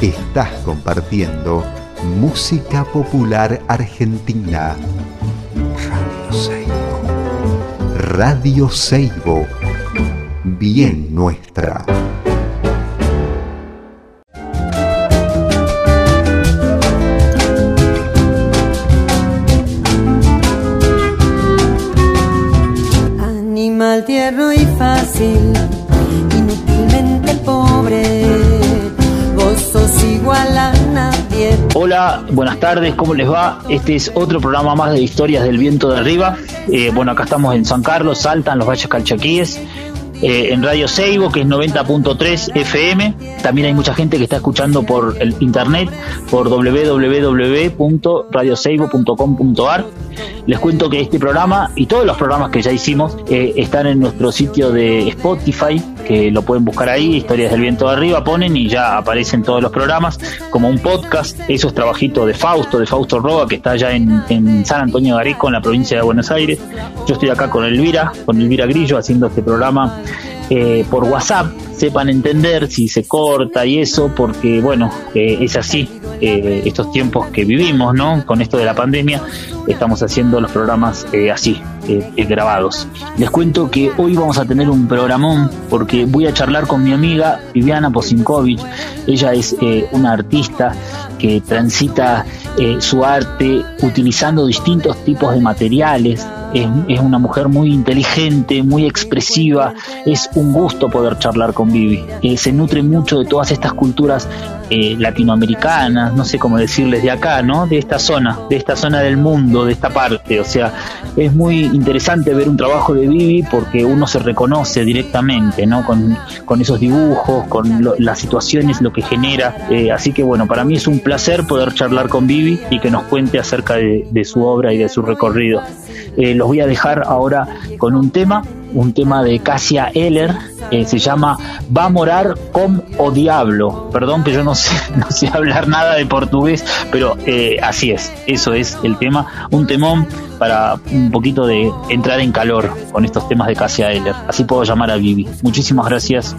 Estás compartiendo música popular argentina. Radio Seibo. Radio Seibo. Bien nuestra. Animal tierno y fácil, Hola, buenas tardes, ¿cómo les va? Este es otro programa más de Historias del Viento de Arriba. Eh, bueno, acá estamos en San Carlos, Salta, en los Valles Calchaquíes, eh, en Radio Seibo, que es 90.3 FM. También hay mucha gente que está escuchando por el internet, por www.radioseibo.com.ar. Les cuento que este programa y todos los programas que ya hicimos eh, están en nuestro sitio de Spotify, que lo pueden buscar ahí, Historias del Viento de Arriba, ponen y ya aparecen todos los programas como un podcast. Eso es trabajito de Fausto, de Fausto Roa, que está allá en, en San Antonio de Areco, en la provincia de Buenos Aires. Yo estoy acá con Elvira, con Elvira Grillo, haciendo este programa eh, por WhatsApp sepan entender si se corta y eso, porque bueno, eh, es así, eh, estos tiempos que vivimos, ¿no? Con esto de la pandemia, estamos haciendo los programas eh, así, eh, eh, grabados. Les cuento que hoy vamos a tener un programón porque voy a charlar con mi amiga Viviana Posinkovic. Ella es una artista que transita su arte utilizando distintos tipos de materiales. Es, una mujer muy inteligente, muy expresiva. Es un gusto poder charlar con Vivi. Se nutre mucho de todas estas culturas eh, latinoamericanas, no sé cómo decirles de acá, ¿no? De esta zona, de esta zona del mundo, de esta parte. O sea, es muy interesante ver un trabajo de Vivi porque uno se reconoce directamente, ¿no? Con, con esos dibujos, con lo- las situaciones, lo que genera. Eh, así que bueno, para mí es un placer poder charlar con Vivi y que nos cuente acerca de, de su obra y de su recorrido. Eh, los voy a dejar ahora con un tema, un tema de Cassia Eller, se llama Va a morar con o diablo. Perdón que yo no sé, no sé hablar nada de portugués, pero eh, así es, eso es el tema, un temón para un poquito de entrar en calor con estos temas de Cassia Eller. Así puedo llamar a Vivi. Muchísimas gracias.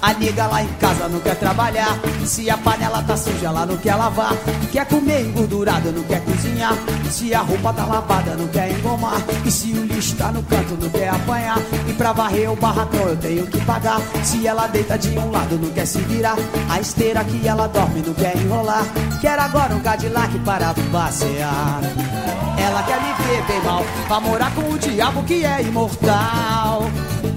A nega lá em casa não quer trabalhar. Se a panela tá suja, ela não quer lavar. Quer comer engordurado, não quer cozinhar. Se a roupa tá lavada, não quer engomar. E se o lixo tá no canto, não quer apanhar. E pra varrer o barracão eu tenho que pagar. Se ela deita de um lado, não quer se virar. A esteira que ela dorme, não quer enrolar. Quer agora um Cadillac para passear. Ela quer me ver bem mal, vai morar com o diabo que é imortal.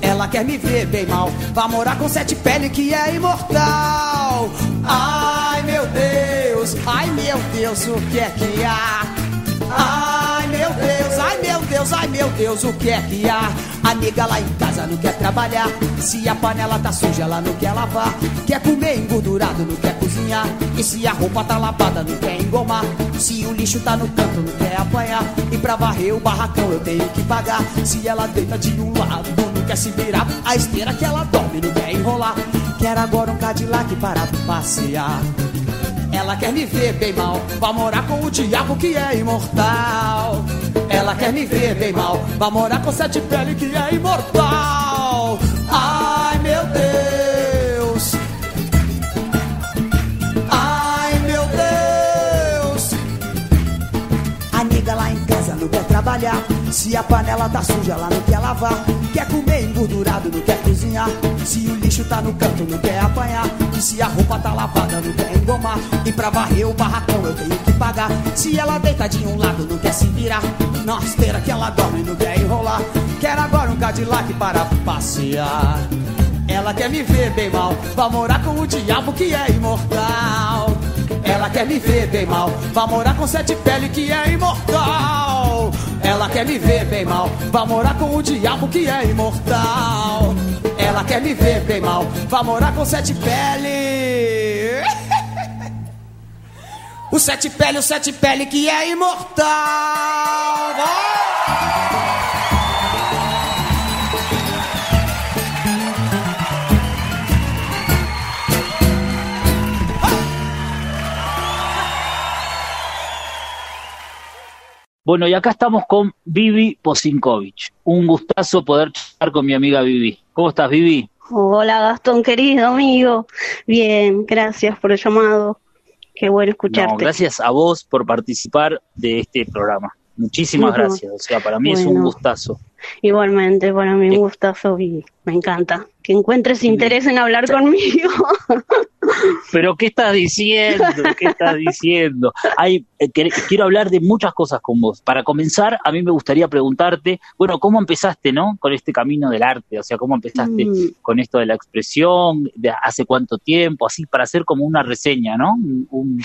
Ela quer me ver bem mal, vai morar com sete pele que é imortal. Ai meu Deus, ai meu Deus, o que é que há? Ai meu Deus, Deus, ai meu Deus, o que é que há? A nega lá em casa não quer trabalhar. Se a panela tá suja, ela não quer lavar. Quer comer engordurado, não quer cozinhar. E se a roupa tá lavada, não quer engomar. Se o lixo tá no canto, não quer apanhar. E pra varrer o barracão eu tenho que pagar. Se ela deita de um lado, não quer se virar. A esteira que ela dorme, não quer enrolar. Quer agora um Cadillac para passear. Ela quer me ver bem mal, vai morar com o diabo que é imortal. Ela quer me ver bem mal, vai morar com sete pele que é imortal. Ai meu Deus, trabalhar. Se a panela tá suja, ela não quer lavar. Quer comer engordurado, não quer cozinhar. Se o lixo tá no canto, não quer apanhar. E se a roupa tá lavada, não quer engomar. E pra varrer o barracão eu tenho que pagar. Se ela deita de um lado, não quer se virar. Na esteira que ela dorme, não quer enrolar. Quer agora um Cadillac para passear. Ela quer me ver bem mal, vai morar com o diabo que é imortal. Ela quer me ver bem mal, vai morar com sete pele que é imortal. Ela quer me ver bem mal, vai morar com o diabo que é imortal. Ela quer me ver bem mal, vai morar com sete pele. O sete pele, o sete pele que é imortal. Bueno, y acá estamos con Vivi Posinkovich. Un gustazo poder charlar con mi amiga Vivi. ¿Cómo estás, Vivi? Hola, Gastón, querido amigo. Bien, gracias por el llamado. Qué bueno escucharte. gracias a vos por participar de este programa. Muchísimas gracias. O sea, para mí es un gustazo. Igualmente, para mí un gustazo y me encanta que encuentres interés en hablar conmigo. Pero ¿qué estás diciendo? ¿Qué estás diciendo? Hay, eh, quiero hablar de muchas cosas con vos. Para comenzar, a mí me gustaría preguntarte, bueno, ¿cómo empezaste, no? Con este camino del arte, o sea, ¿cómo empezaste mm. con esto de la expresión? De ¿Hace cuánto tiempo? Así, para hacer como una reseña, ¿no?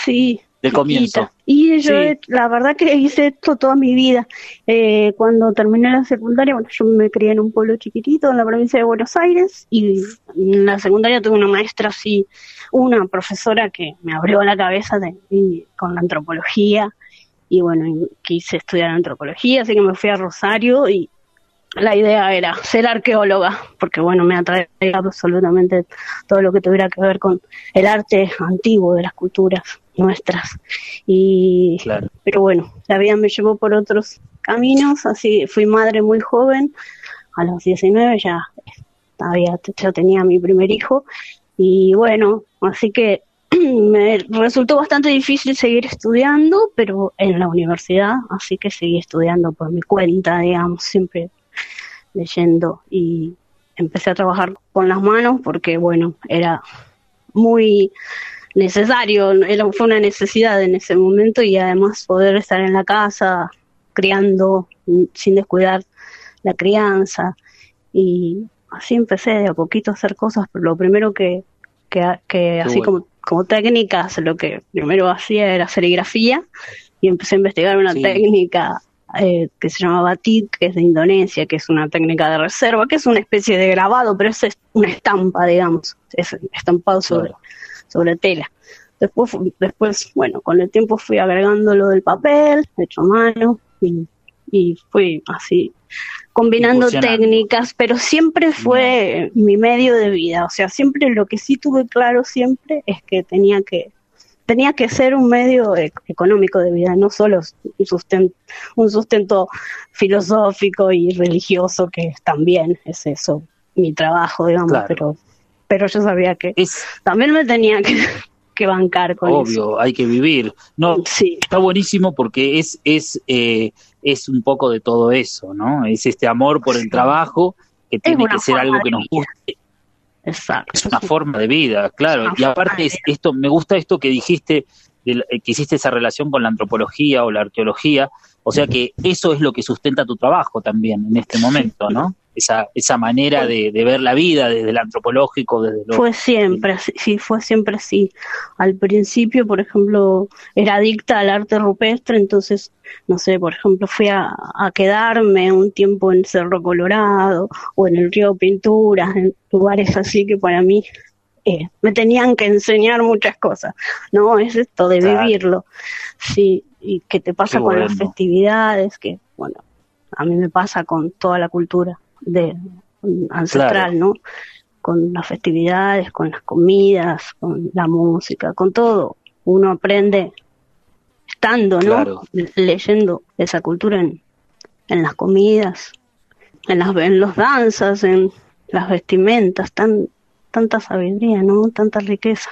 sí, del comienzo. Y yo, la verdad que hice esto toda mi vida. Eh, cuando terminé la secundaria, bueno, yo me crié en un pueblo chiquitito en la provincia de Buenos Aires y en la secundaria tuve una maestra así, una profesora que me abrió la cabeza de, con la antropología y bueno, quise estudiar antropología, así que me fui a Rosario y la idea era ser arqueóloga, porque bueno, me atraía absolutamente todo lo que tuviera que ver con el arte antiguo de las culturas nuestras. Y, Pero bueno, la vida me llevó por otros caminos, así fui madre muy joven, a los 19 ya, todavía, ya tenía mi primer hijo, y bueno, así que me resultó bastante difícil seguir estudiando, pero en la universidad, así que seguí estudiando por mi cuenta, digamos, siempre leyendo y empecé a trabajar con las manos porque, bueno, era muy necesario, era, fue una necesidad en ese momento y además poder estar en la casa criando sin descuidar la crianza. Y así empecé de a poquito a hacer cosas, pero lo primero que, que, así como, como técnicas, lo que primero hacía era serigrafía y empecé a investigar una técnica eh, que se llama batik, que es de Indonesia, que es una técnica de reserva, que es una especie de grabado, pero es una estampa, digamos, es estampado sobre, sobre tela. Después, después, bueno, con el tiempo fui agregando lo del papel, hecho a mano, y, y fui así combinando técnicas, pero siempre fue mi medio de vida, o sea, siempre lo que sí tuve claro siempre es que tenía que tenía que ser un medio e-, económico de vida, no solo un sustento, un sustento filosófico y religioso, que también es eso, mi trabajo, digamos, pero, pero yo sabía que también me tenía que, que bancar con Obvio, hay que vivir. No, sí. está buenísimo porque es, es, eh, es un poco de todo eso, ¿no? Es este amor por el trabajo que tiene que ser algo que nos guste Exacto. Es una forma de vida, claro. Y aparte, esto me gusta esto que dijiste, que hiciste esa relación con la antropología o la arqueología, o sea que eso es lo que sustenta tu trabajo también en este momento, ¿no? Esa, esa manera de, ver la vida desde el antropológico, desde lo... Fue siempre, sí, fue siempre así. Al principio, por ejemplo, era adicta al arte rupestre, entonces, no sé, por ejemplo, fui a, quedarme un tiempo en Cerro Colorado o en el Río Pinturas, en lugares así que para mí eh, me tenían que enseñar muchas cosas, ¿no? Es esto de vivirlo, sí, y qué te pasa con las festividades, que, bueno, a mí me pasa con toda la cultura de ancestral, ¿no? Con las festividades, con las comidas, con la música, con todo. Uno aprende estando, ¿no? Leyendo esa cultura en, en las comidas, en las en los danzas, en las vestimentas, tan tanta sabiduría, ¿no? Tanta riqueza.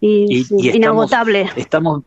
Y, inagotable. estamos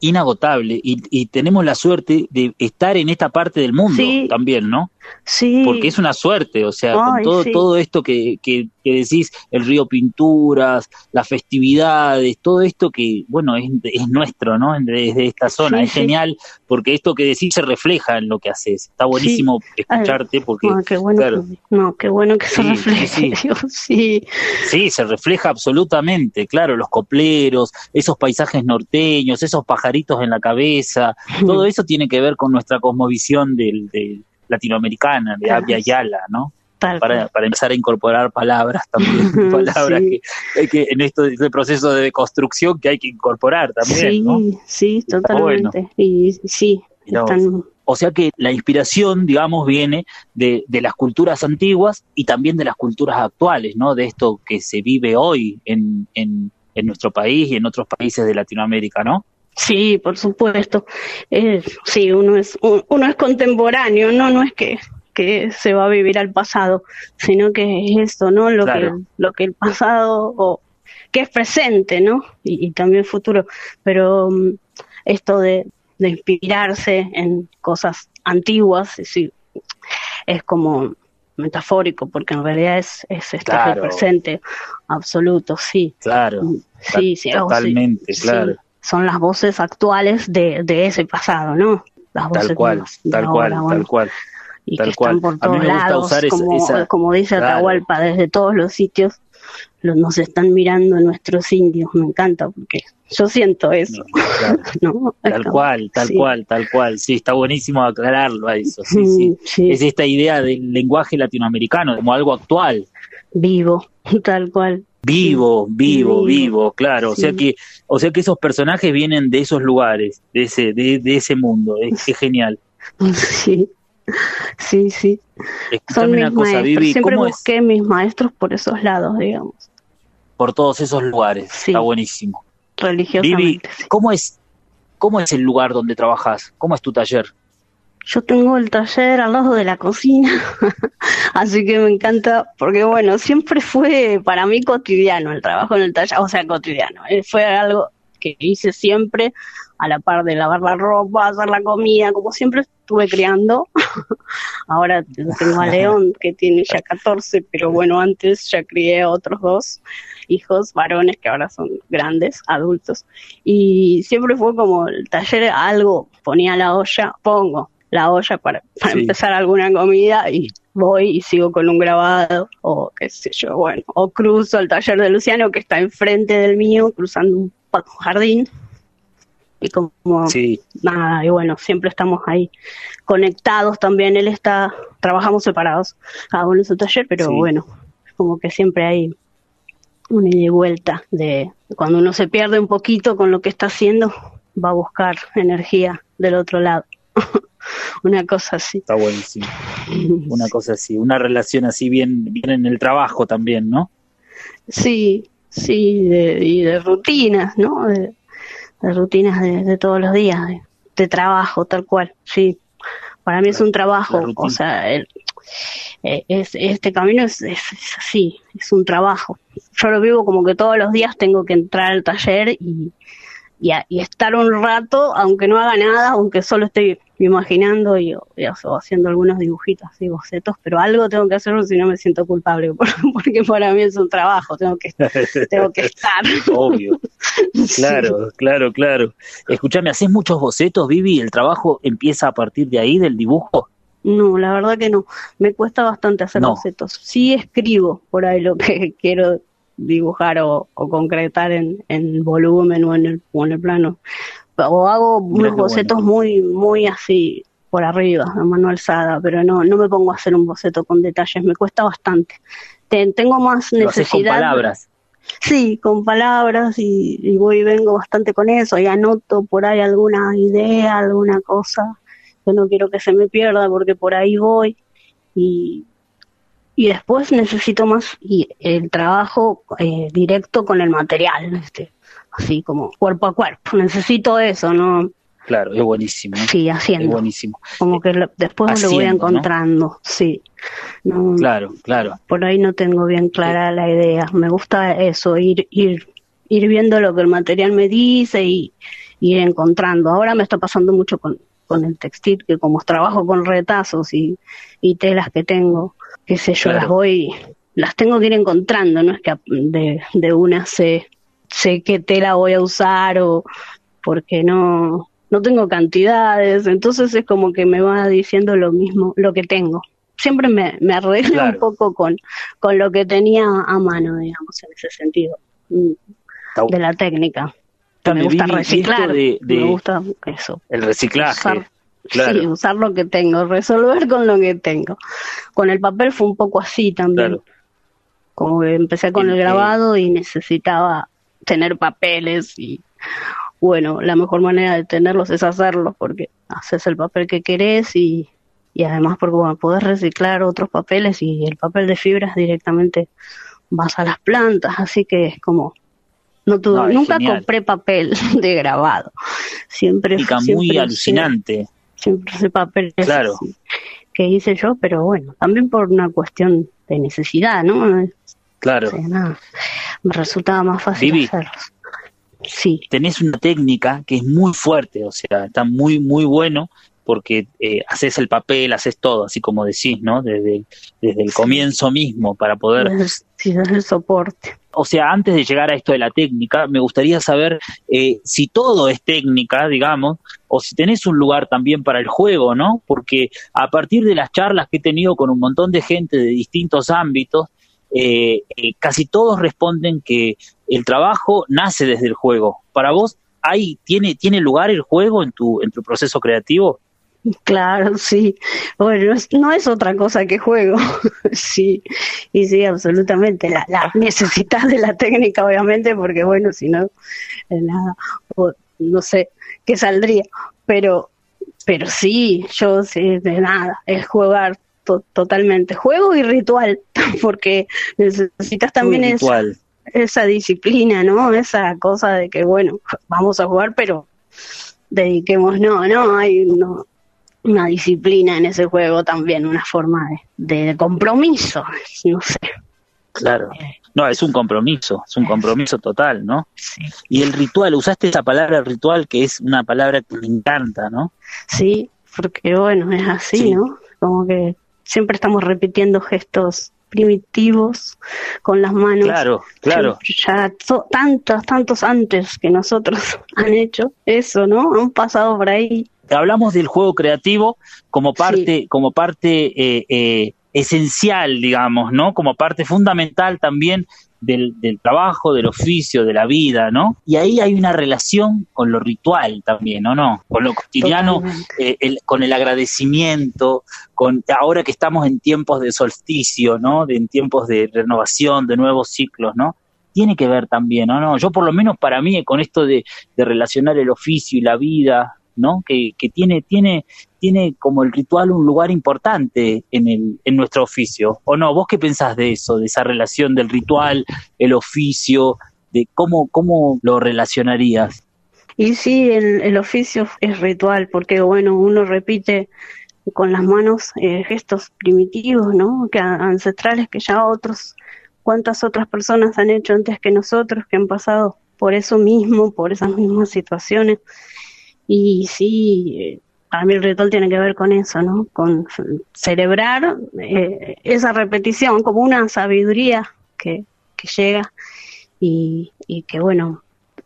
inagotable y, y, tenemos la suerte de estar en esta parte del mundo también, ¿no? Sí. Porque es una suerte, o sea, con todo, todo esto que, que, decís, el río Pinturas, las festividades, todo esto que, bueno, es, es nuestro, ¿no? Desde esta zona, es genial, porque esto que decís se refleja en lo que haces. Está buenísimo escucharte porque... qué bueno, no, qué bueno que se refleje, sí. Sí, se refleja absolutamente, claro, los copleros, esos paisajes norteños, esos pajaritos en la cabeza, todo eso tiene que ver con nuestra cosmovisión del, del latinoamericana, de Abya Yala, ¿no? Para, para, empezar a incorporar palabras también, palabras que, que en esto este proceso de construcción que hay que incorporar también. Sí, ¿no? sí, totalmente. Y sí, O sea que la inspiración, digamos, viene de, de, las culturas antiguas y también de las culturas actuales, ¿no? De esto que se vive hoy en, en, en nuestro país y en otros países de Latinoamérica, ¿no? Sí, por supuesto. Eh, sí, uno es uno es contemporáneo, no no es que que se va a vivir al pasado, sino que es esto, ¿no? Lo que lo que el pasado o que es presente, ¿no? Y, también futuro, pero mm, esto de, de, inspirarse en cosas antiguas, es, es como metafórico, porque en realidad es, es este el presente absoluto, sí. Claro. Mm, sí, sí, totalmente, claro. Son las voces actuales de, de ese pasado, ¿no? Las tal cual, tal cual, tal cual. Y que están por todos lados, como, como dice Atahualpa, desde todos los sitios nos están mirando nuestros indios, me encanta porque yo siento eso. Tal cual, tal cual, tal cual. Sí, está buenísimo aclararlo a eso. Sí, sí. Es esta idea del lenguaje latinoamericano como algo actual. Vivo, tal cual. Vivo, vivo, vivo, claro. O sea que, o sea que esos personajes vienen de esos lugares, de ese, de, ese mundo. Es, genial. Sí. Sí, sí. Son mis cosa, Siempre busqué mis maestros por esos lados, digamos. Por todos esos lugares. Está buenísimo. Religiosamente. ¿cómo es, ¿cómo es el lugar donde trabajas? ¿Cómo es tu taller? Yo tengo el taller al lado de la cocina, así que me encanta, porque bueno, siempre fue para mí cotidiano el trabajo en el taller, o sea, cotidiano. Eh, fue algo que hice siempre a la par de lavar la ropa, hacer la comida, como siempre estuve criando. Ahora tengo a León, que tiene ya 14, pero bueno, antes ya crié a otros dos hijos varones que ahora son grandes, adultos. Y siempre fue como el taller, algo, ponía la olla, pongo la olla para, para empezar alguna comida y voy y sigo con un grabado o qué sé yo, bueno, o cruzo el taller de Luciano que está enfrente del mío, cruzando un jardín y como nada, y bueno, siempre estamos ahí conectados también, él está, trabajamos separados, cada uno en su taller, pero bueno, como que siempre hay una ida y vuelta de cuando uno se pierde un poquito con lo que está haciendo, va a buscar energía del otro lado. una cosa así. Está buenísimo. Una cosa así, una relación así bien, bien en el trabajo también, ¿no? Sí, sí, y de rutinas, ¿no? De, las rutinas de, todos los días, de, trabajo, tal cual, sí. Para mí es un trabajo, o sea, el, eh, es, este camino es, es, así, es un trabajo. Yo lo vivo como que todos los días tengo que entrar al taller y, y, estar un rato, aunque no haga nada, aunque solo esté imaginando y, haciendo algunos dibujitos y bocetos, pero algo tengo que hacerlo si no me siento culpable, porque para mí es un trabajo, tengo que, tengo que estar. Obvio. Claro, claro, claro. Escúchame, ¿haces muchos bocetos, Vivi? ¿El trabajo empieza a partir de ahí, del dibujo? No, la verdad que no. Me cuesta bastante hacer bocetos. Sí escribo por ahí lo que quiero dibujar o, concretar en, en, volumen o en el, o en el plano. O hago unos bocetos muy, muy así por arriba, a mano alzada, pero no, no me pongo a hacer un boceto con detalles, me cuesta bastante. tengo más necesidad. con palabras. Sí, con palabras y, voy y vengo bastante con eso y anoto por ahí alguna idea, alguna cosa que no quiero que se me pierda porque por ahí voy y, y después necesito más y el trabajo eh, directo con el material, este, así como cuerpo a cuerpo. Necesito eso, ¿no? Claro, es buenísimo. Sí, haciendo. Es buenísimo. Como que después lo voy encontrando, sí. claro, claro. Por ahí no tengo bien clara la idea. Me gusta eso, ir, ir, ir viendo lo que el material me dice y ir encontrando. Ahora me está pasando mucho con, con el textil, que como trabajo con retazos y, y telas que tengo, qué sé yo, las voy, las tengo que ir encontrando, no es que de, de una sé, sé qué tela voy a usar o porque no, no tengo cantidades, entonces es como que me va diciendo lo mismo, lo que tengo. Siempre me, me arreglo un poco con, con lo que tenía a mano, digamos, en ese sentido, mm, de la técnica. Me gusta reciclar, me gusta eso. El reciclaje. Sí, usar lo que tengo, resolver con lo que tengo. Con el papel fue un poco así también. Como que empecé con el, grabado y necesitaba tener papeles y bueno, la mejor manera de tenerlos es hacerlos porque haces el papel que querés y, y además porque bueno, podés reciclar otros papeles y el papel de fibras directamente vas a las plantas, así que es como No tuve, nunca compré papel de grabado. Siempre, siempre muy alucinante. Siempre ese papel claro. que hice yo, pero bueno, también por una cuestión de necesidad, ¿no? Claro. me resultaba más fácil hacerlos. Sí. Tenés una técnica que es muy fuerte, o sea, está muy, muy bueno porque eh, haces el papel, haces todo, así como decís, ¿no? Desde, desde el comienzo mismo para poder... Sí, desde el soporte. O sea, antes de llegar a esto de la técnica, me gustaría saber eh, si todo es técnica, digamos, o si tenés un lugar también para el juego, ¿no? Porque a partir de las charlas que he tenido con un montón de gente de distintos ámbitos, eh, eh casi todos responden que el trabajo nace desde el juego. Para vos, ¿hay, tiene, ¿tiene lugar el juego en tu, en tu proceso creativo? Claro, sí. Bueno, no es otra cosa que juego. sí, y sí, absolutamente. La, la necesitas de la técnica, obviamente, porque bueno, si no, eh, no sé qué saldría. Pero, pero sí, yo sí, de nada, es jugar totalmente. Juego y ritual, porque necesitas también esa, esa disciplina, ¿no? Esa cosa de que, bueno, vamos a jugar, pero dediquemos, no, no, hay, no, una disciplina en ese juego también, una forma de, compromiso, no sé. Claro. No, es un compromiso, es un compromiso total, ¿no? Sí. Y el ritual, usaste esa palabra ritual que es una palabra que me encanta, ¿no? Sí, porque bueno, es así, ¿no? Como que siempre estamos repitiendo gestos primitivos con las manos. Claro, claro. Ya tantos, tantos antes que nosotros han hecho eso, ¿no? Han pasado por ahí hablamos del juego creativo como parte, como parte eh, eh, esencial, digamos, ¿no? Como parte fundamental también del, trabajo, del oficio, de la vida, ¿no? Y ahí hay una relación con lo ritual también, ¿o no? Con lo cotidiano, eh, con el agradecimiento, con ahora que estamos en tiempos de solsticio, ¿no? De, en tiempos de renovación, de nuevos ciclos, ¿no? Tiene que ver también, ¿o no? Yo por lo menos para mí, con esto de, de relacionar el oficio y la vida, ¿no? Que, que, tiene, tiene, tiene como el ritual un lugar importante en, el, en nuestro oficio. ¿O no? ¿Vos qué pensás de eso, de esa relación del ritual, el oficio, de cómo, cómo lo relacionarías? Y sí, el, el oficio es ritual, porque bueno, uno repite con las manos eh, gestos primitivos, ¿no? Que ancestrales que ya otros, cuántas otras personas han hecho antes que nosotros, que han pasado por eso mismo, por esas mismas situaciones. Y sí, para mí el ritual tiene que ver con eso, ¿no? Con celebrar eh, esa repetición como una sabiduría que, que llega y, y que, bueno,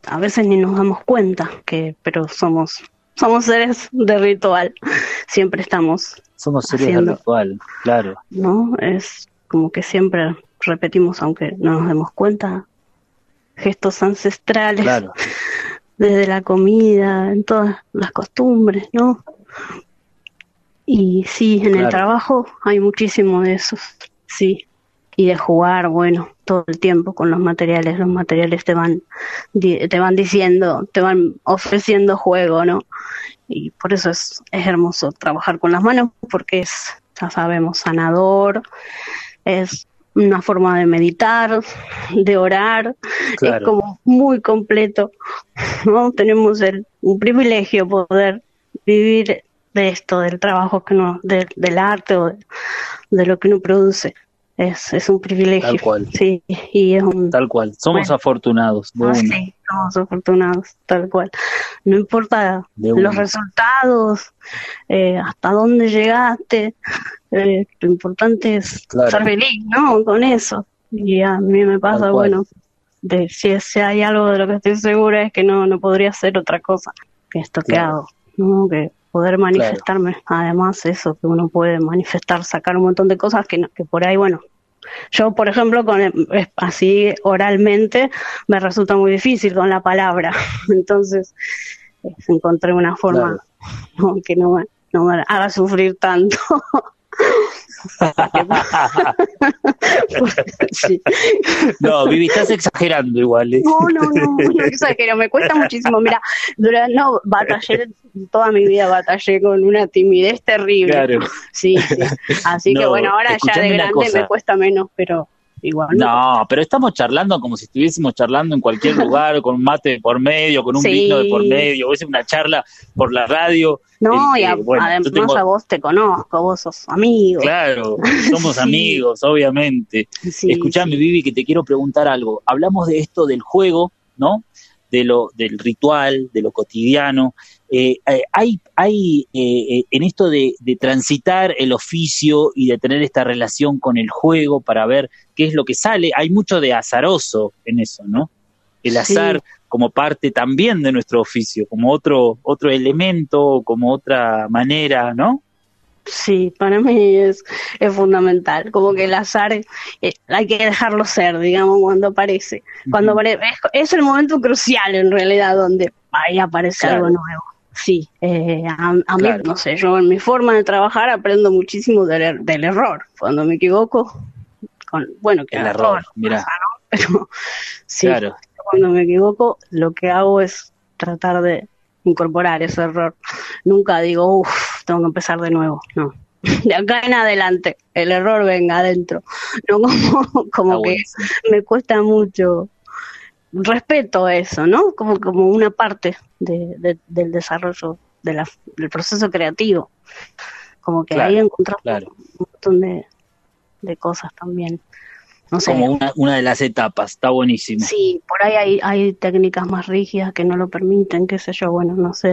a veces ni nos damos cuenta que, pero somos somos seres de ritual, siempre estamos. Somos seres de ritual, claro. ¿No? Es como que siempre repetimos, aunque no nos demos cuenta, gestos ancestrales. Claro desde la comida, en todas las costumbres, ¿no? Y sí, en el trabajo hay muchísimo de eso, sí. Y de jugar, bueno, todo el tiempo con los materiales. Los materiales te van, te van diciendo, te van ofreciendo juego, ¿no? Y por eso es, es hermoso trabajar con las manos, porque es, ya sabemos, sanador, es una forma de meditar, de orar, es como muy completo, ¿no? Tenemos el, un privilegio poder vivir de esto, del trabajo que no, del arte o de, lo que uno produce. Es, es un privilegio. Tal cual. Sí, y es un... Tal cual. Somos afortunados. Ah, sí, somos afortunados, tal cual. No importa los resultados, eh, hasta dónde llegaste, eh, lo importante es ser feliz, ¿no? Con eso. Y a mí me pasa, bueno, de si, si, hay algo de lo que estoy segura es que no, no podría ser otra cosa que esto que hago, ¿no? Que poder manifestarme, además eso, que uno puede manifestar, sacar un montón de cosas que, que por ahí, bueno, yo, por ejemplo, con así oralmente me resulta muy difícil con la palabra. Entonces, encontré una forma que no no me haga sufrir tanto. No, Vivi, estás exagerando igual. ¿eh? No, no, no, no exagero, me cuesta muchísimo. Mira, durante, no, batallé, toda mi vida batallé con una timidez terrible. Claro. Sí, sí. Así que bueno, ahora ya de grande me cuesta menos, pero igual. No, pero estamos charlando como si estuviésemos charlando en cualquier lugar, con un mate por medio, con un Sí. vino de por medio, o es una charla por la radio. No, Eh, y a- bueno, yo además tengo- a vos te conozco, vos sos amigo. Claro, somos Sí. amigos, obviamente. Sí, Escuchame. Vivi, que te quiero preguntar algo. Hablamos de esto del juego, ¿no? De lo, del ritual, de lo cotidiano. Eh, eh, hay, hay eh, eh, en esto de, de transitar el oficio y de tener esta relación con el juego para ver qué es lo que sale. Hay mucho de azaroso en eso, ¿no? El Sí. azar como parte también de nuestro oficio, como otro, otro elemento, como otra manera, ¿no? Sí, para mí es, es fundamental. Como que el azar eh, hay que dejarlo ser, digamos, cuando aparece. Cuando apare- es, es el momento crucial en realidad donde ahí aparece Claro. algo nuevo. Sí, eh, a, a mí, no sé, yo en mi forma de trabajar aprendo muchísimo del, er- del error. Cuando me equivoco, con, bueno, que El error, pasa, ¿no? Pero sí, Claro. cuando me equivoco, lo que hago es tratar de incorporar ese error. Nunca digo, uff, tengo que empezar de nuevo. No. De acá en adelante, el error venga adentro. No como, como Está que me cuesta mucho. Respeto eso, ¿no? Como, como una parte de, de- del desarrollo de la- del proceso creativo. Como que Claro, ahí encontramos claro. un montón de, de cosas también. No sé, como una, una de las etapas, está buenísimo. Sí, por ahí hay, hay técnicas más rígidas que no lo permiten, qué sé yo, bueno, no sé,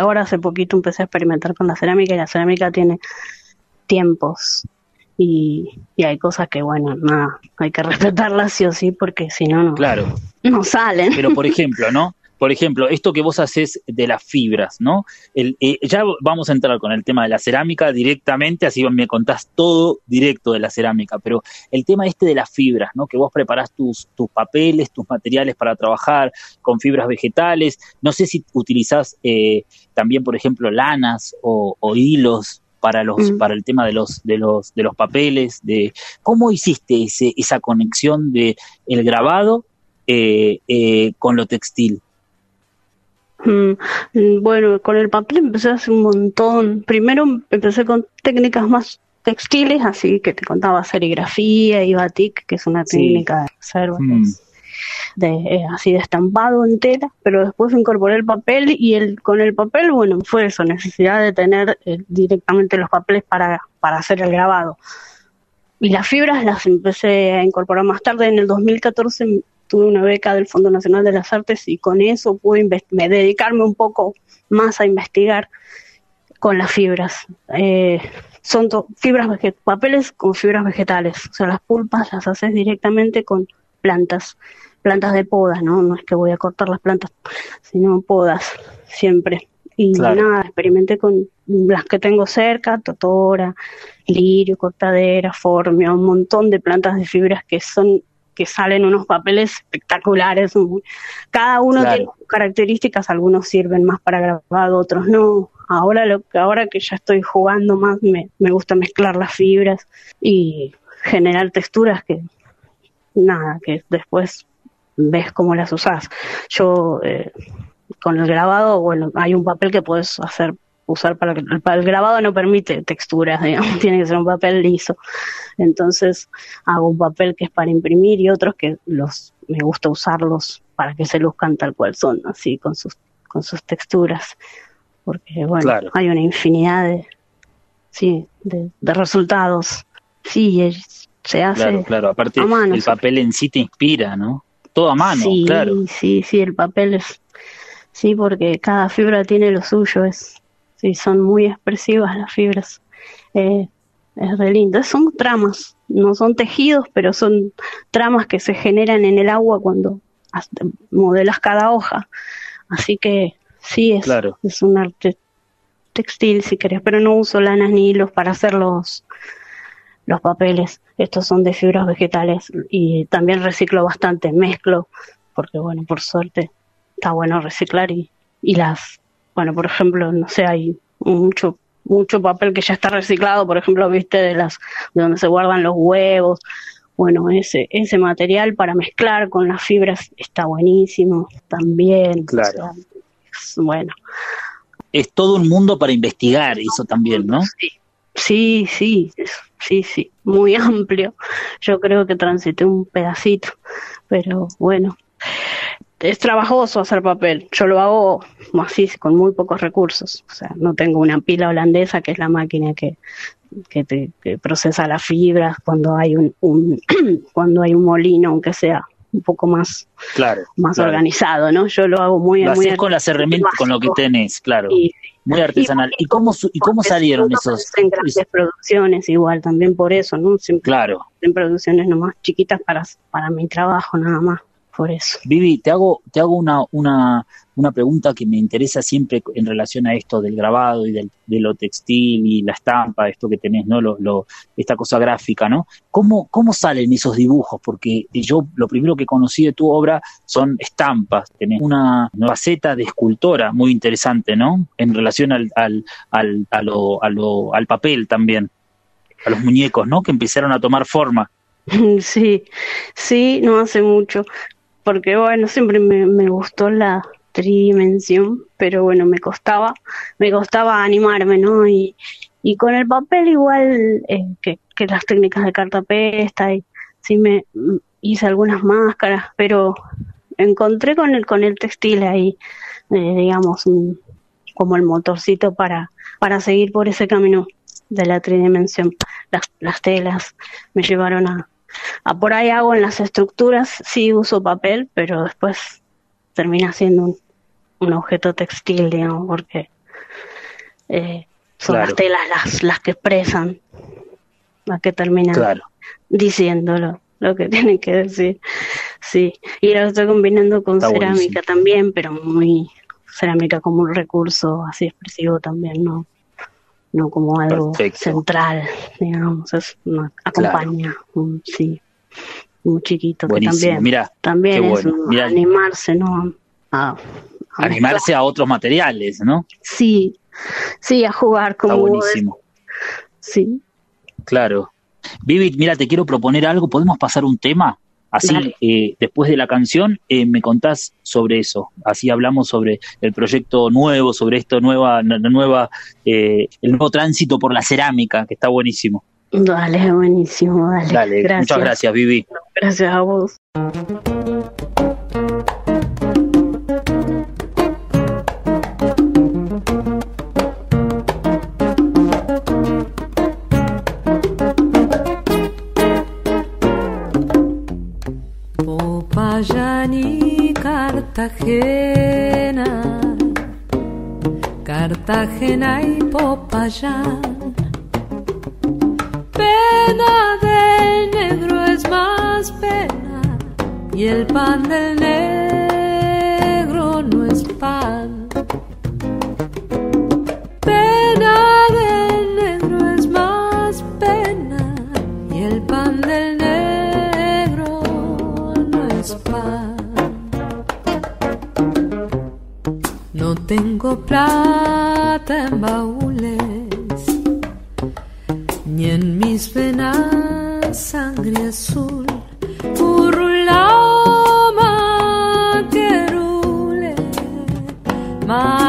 ahora hace poquito empecé a experimentar con la cerámica y la cerámica tiene tiempos y, y hay cosas que, bueno, nada, hay que respetarlas sí o sí porque si no, no, Claro, no salen. pero por ejemplo, ¿no? Por ejemplo, esto que vos haces de las fibras, ¿no? El, eh, ya vamos a entrar con el tema de la cerámica directamente, así me contás todo directo de la cerámica, pero el tema este de las fibras, ¿no? Que vos preparás tus, tus papeles, tus materiales para trabajar con fibras vegetales, no sé si utilizás eh, también, por ejemplo, lanas o, o hilos para los Mm. para el tema de los de los de los papeles de cómo hiciste ese, esa conexión de el grabado eh, eh, con lo textil Mm, Bueno, con el papel empecé hace un montón. Primero empecé con técnicas más textiles, así que te contaba serigrafía y batik, que es una Sí. técnica de hacer Mm. De, eh, así de estampado entera, pero después incorporé el papel y el con el papel, bueno, fue eso, necesidad de tener eh, directamente los papeles para, para hacer el grabado. Y las fibras las empecé a incorporar más tarde, en el 2014 tuve una beca del Fondo Nacional de las Artes y con eso pude me- dedicarme un poco más a investigar con las fibras. Eh, son fibras papeles con fibras vegetales, o sea, las pulpas las haces directamente con plantas, plantas de podas, ¿no? No es que voy a cortar las plantas, sino podas siempre. Y Claro. nada, experimenté con las que tengo cerca, totora, lirio, cortadera, formia, un montón de plantas de fibras que son que salen unos papeles espectaculares. Cada uno Claro. tiene sus características, algunos sirven más para grabado, otros no. Ahora lo que ahora que ya estoy jugando más, me, me gusta mezclar las fibras y generar texturas que nada, que después ves cómo las usás. Yo eh, con el grabado, bueno, hay un papel que puedes hacer usar para el, para el grabado no permite texturas, digamos, tiene que ser un papel liso. Entonces hago un papel que es para imprimir y otros que los me gusta usarlos para que se luzcan tal cual son, así con sus con sus texturas, porque bueno, Claro. hay una infinidad de sí, de, de resultados. Sí, es- se hace claro claro aparte el papel en sí te inspira no todo a mano sí, claro. Sí, sí, el papel es, sí, porque cada fibra tiene lo suyo, es, sí, son muy expresivas las fibras, eh, es re lindo, son tramas, no son tejidos, pero son tramas que se generan en el agua cuando modelas cada hoja, así que sí, es, Claro. es un arte textil si querés, pero no uso lanas ni hilos para hacer los, los papeles. Estos son de fibras vegetales y también reciclo bastante, mezclo, porque bueno, por suerte está bueno reciclar y, y las, bueno, por ejemplo, no sé, hay mucho mucho papel que ya está reciclado, por ejemplo, viste de las de donde se guardan los huevos. Bueno, ese ese material para mezclar con las fibras está buenísimo también. Claro. o sea, es bueno, es todo un mundo para investigar eso también no Sí, Sí, sí, sí, sí, muy amplio. Yo creo que transité un pedacito, pero bueno, es trabajoso hacer papel. Yo lo hago así, con muy pocos recursos. O sea, no tengo una pila holandesa que es la máquina que, que, te, que procesa las fibras cuando hay un, un cuando hay un molino, aunque sea un poco más, claro, más claro. organizado, ¿no? Yo lo hago muy, Lo muy haces con las herramientas, con lo que tenés, claro. Y- Muy artesanal. ¿Y cómo, y cómo salieron esos? En grandes producciones igual, también por eso, ¿no? Siempre Claro. en producciones nomás chiquitas para, para mi trabajo nada más, por eso. Vivi, te hago, te hago una, una, una pregunta que me interesa siempre en relación a esto del grabado y del, de lo textil y la estampa, esto que tenés, ¿no? Lo, lo, esta cosa gráfica, ¿no? ¿Cómo, ¿Cómo salen esos dibujos? Porque yo lo primero que conocí de tu obra son estampas. Tenés una faceta de escultora muy interesante, ¿no? En relación al, al, al, a lo, a lo, al papel también, a los muñecos, ¿no? Que empezaron a tomar forma. Sí, sí, no hace mucho, porque bueno, siempre me, me gustó la tridimensión, pero bueno, me costaba, me costaba animarme, ¿no? Y, y con el papel igual eh, que, que las técnicas de cartapesta, y sí me mm, hice algunas máscaras, pero encontré con el, con el textil ahí, eh, digamos, un- como el motorcito para, para seguir por ese camino de la tridimensión. Las, las telas me llevaron a, a por ahí hago en las estructuras, sí uso papel, pero después termina siendo un, un objeto textil, digamos, porque eh, son Claro. las telas las, las que expresan, las que terminan Claro. diciéndolo lo que tienen que decir. Sí, y lo estoy combinando con Está cerámica buenísimo. también, pero muy cerámica como un recurso así expresivo también, no no como algo Perfecto. central, digamos, es una, acompaña, un, sí, muy chiquito que Buenísimo. también Mira, también es bueno. un- animarse, ¿no? A, a animarse a otros materiales, ¿no? mezclar. Sí, sí, a jugar Está como buenísimo. sí. Claro. Vivi, mira, te quiero proponer algo. ¿Podemos pasar un tema? Así, eh, después de la canción, eh, me contás sobre eso. Así hablamos sobre el proyecto nuevo, sobre esto nueva, la nueva, eh, el nuevo tránsito por la cerámica, que está buenísimo. Dale, buenísimo, dale. Dale, gracias. muchas gracias, Vivi. Gracias a vos. Cartagena, Cartagena y Popayán. Pena del negro es más pena y el pan del negro no es pan. Tengo plata en baúles, ni en mis venas sangre azul. Urulao maquerule, maquerule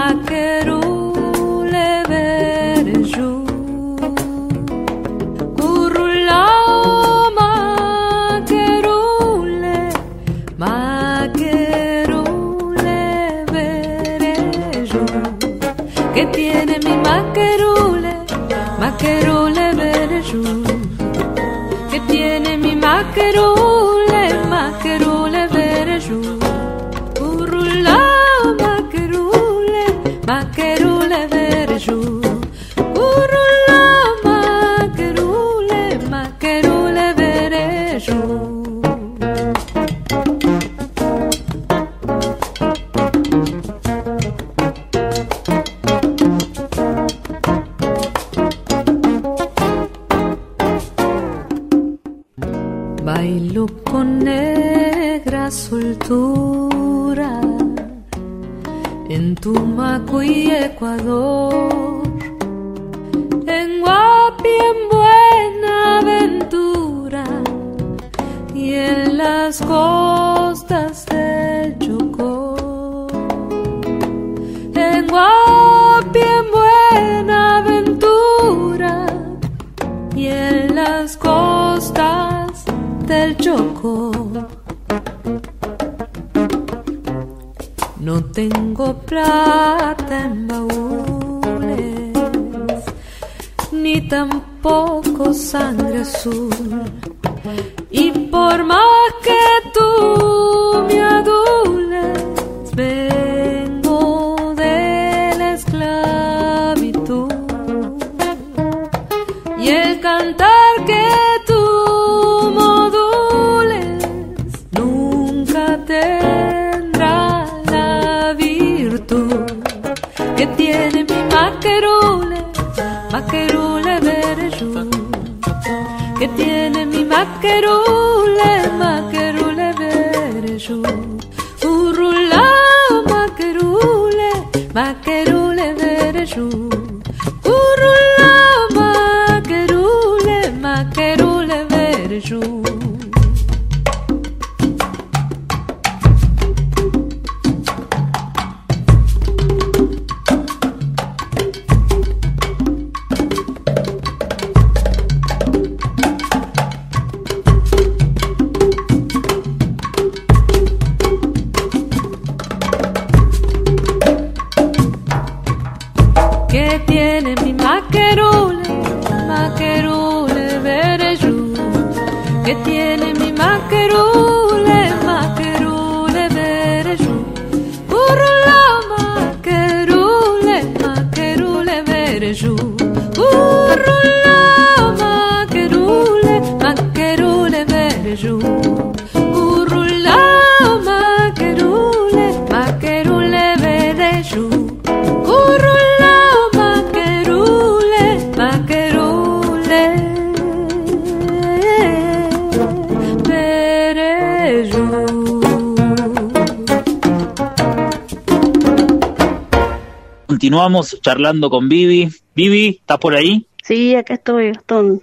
Charlando con Vivi. Vivi, ¿estás por ahí? Sí, acá estoy, Gastón.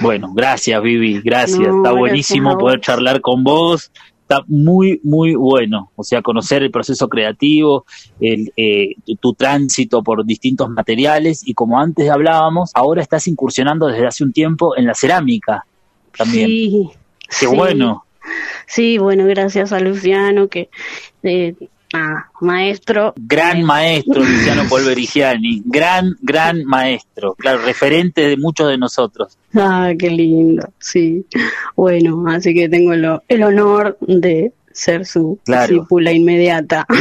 Bueno, gracias Vivi, gracias. No, Está buenísimo poder charlar con vos. Está muy, muy bueno. O sea, conocer el proceso creativo, el, eh, tu, tu tránsito por distintos materiales y como antes hablábamos, ahora estás incursionando desde hace un tiempo en la cerámica también. Sí, Qué sí. bueno. Sí, bueno, gracias a Luciano, que eh, nada, maestro. Gran maestro Luciano Polverigiani, gran, gran maestro, claro, referente de muchos de nosotros. Ah, qué lindo, sí. Bueno, así que tengo lo- el honor de ser su Claro. discípula inmediata.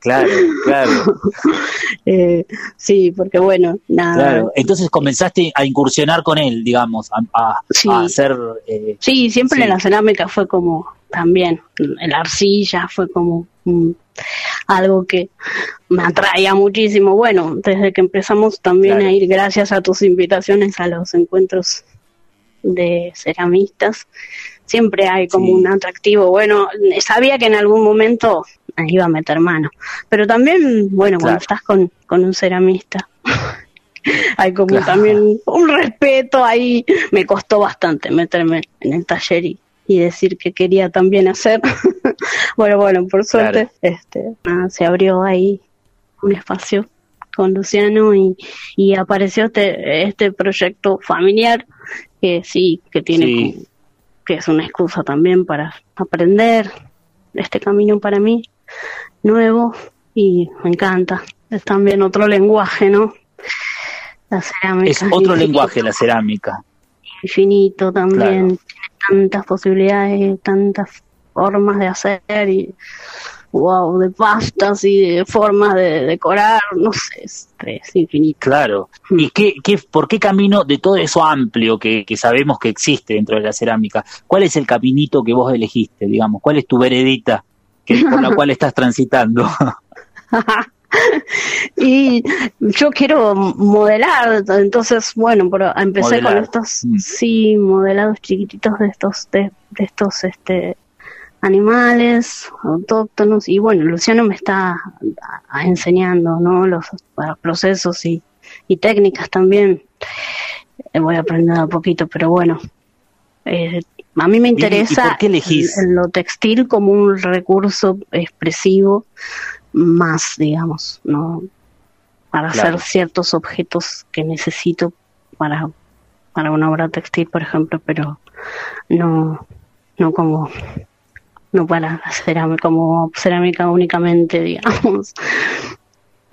Claro, claro, Eh, sí, porque bueno, nada. claro. Entonces comenzaste a incursionar con él, digamos, a, a- Sí. a hacer... eh, Sí, siempre Sí. en la cerámica fue como también, la arcilla fue como mm, algo que me atraía muchísimo. Bueno, desde que empezamos también Claro. a ir, gracias a tus invitaciones a los encuentros de ceramistas, siempre hay como Sí. un atractivo. Bueno, sabía que en algún momento me iba a meter mano, pero también, bueno, Claro. cuando estás con, con un ceramista. Hay como Claro. también un respeto ahí. Me costó bastante meterme en el taller y, y decir que quería también hacer. bueno, bueno, por suerte Claro. este, nada, se abrió ahí un espacio con Luciano y, y apareció este, este proyecto familiar que sí, que tiene Sí. como- que es una excusa también para aprender este camino para mí nuevo y me encanta. Es también otro lenguaje, ¿no? La cerámica. es otro infinito, lenguaje la cerámica. Infinito también. Claro. Tantas posibilidades, tantas formas de hacer y wow, de pastas y de formas de decorar, no sé, es, es infinito. Claro. Hmm. ¿Y qué, qué, por qué camino de todo eso amplio que, que sabemos que existe dentro de la cerámica? ¿Cuál es el caminito que vos elegiste, digamos? ¿Cuál es tu veredita que, por la cual estás transitando? y yo quiero modelar, entonces, bueno, pero empecé Modelar. con estos, Mm. sí, modelados chiquititos de estos, de, de estos, este, animales autóctonos y bueno, Luciano me está enseñando, ¿no? Los procesos y, y técnicas también. Eh, voy a aprender a poquito, pero bueno. Eh, a mí me ¿y interesa por qué elegís? el- lo textil como un recurso expresivo más, digamos, ¿no? Para Claro. hacer ciertos objetos que necesito para para una obra textil, por ejemplo, pero no, no como no para cerámica, como cerámica únicamente, digamos.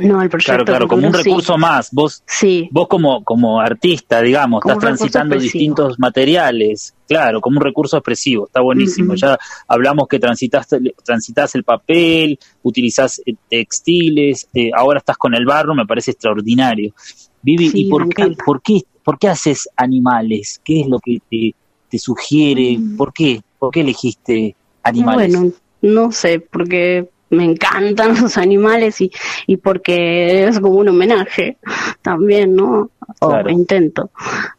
No, el proyecto. Claro, claro, como un recurso más. Vos, sí. vos como, como artista, digamos, estás transitando distintos materiales. Claro, como un recurso expresivo. Está buenísimo. Ya hablamos que transitas, transitas el papel, utilizás eh, textiles, eh, ahora estás con el barro, me parece extraordinario. Vivi, ¿y por qué, por qué, por qué haces animales? ¿Qué es lo que te, te sugiere? Mm. ¿Por qué? ¿Por qué elegiste animales? Bueno, no sé, porque me encantan los animales y, y porque es como un homenaje también, ¿no? O intento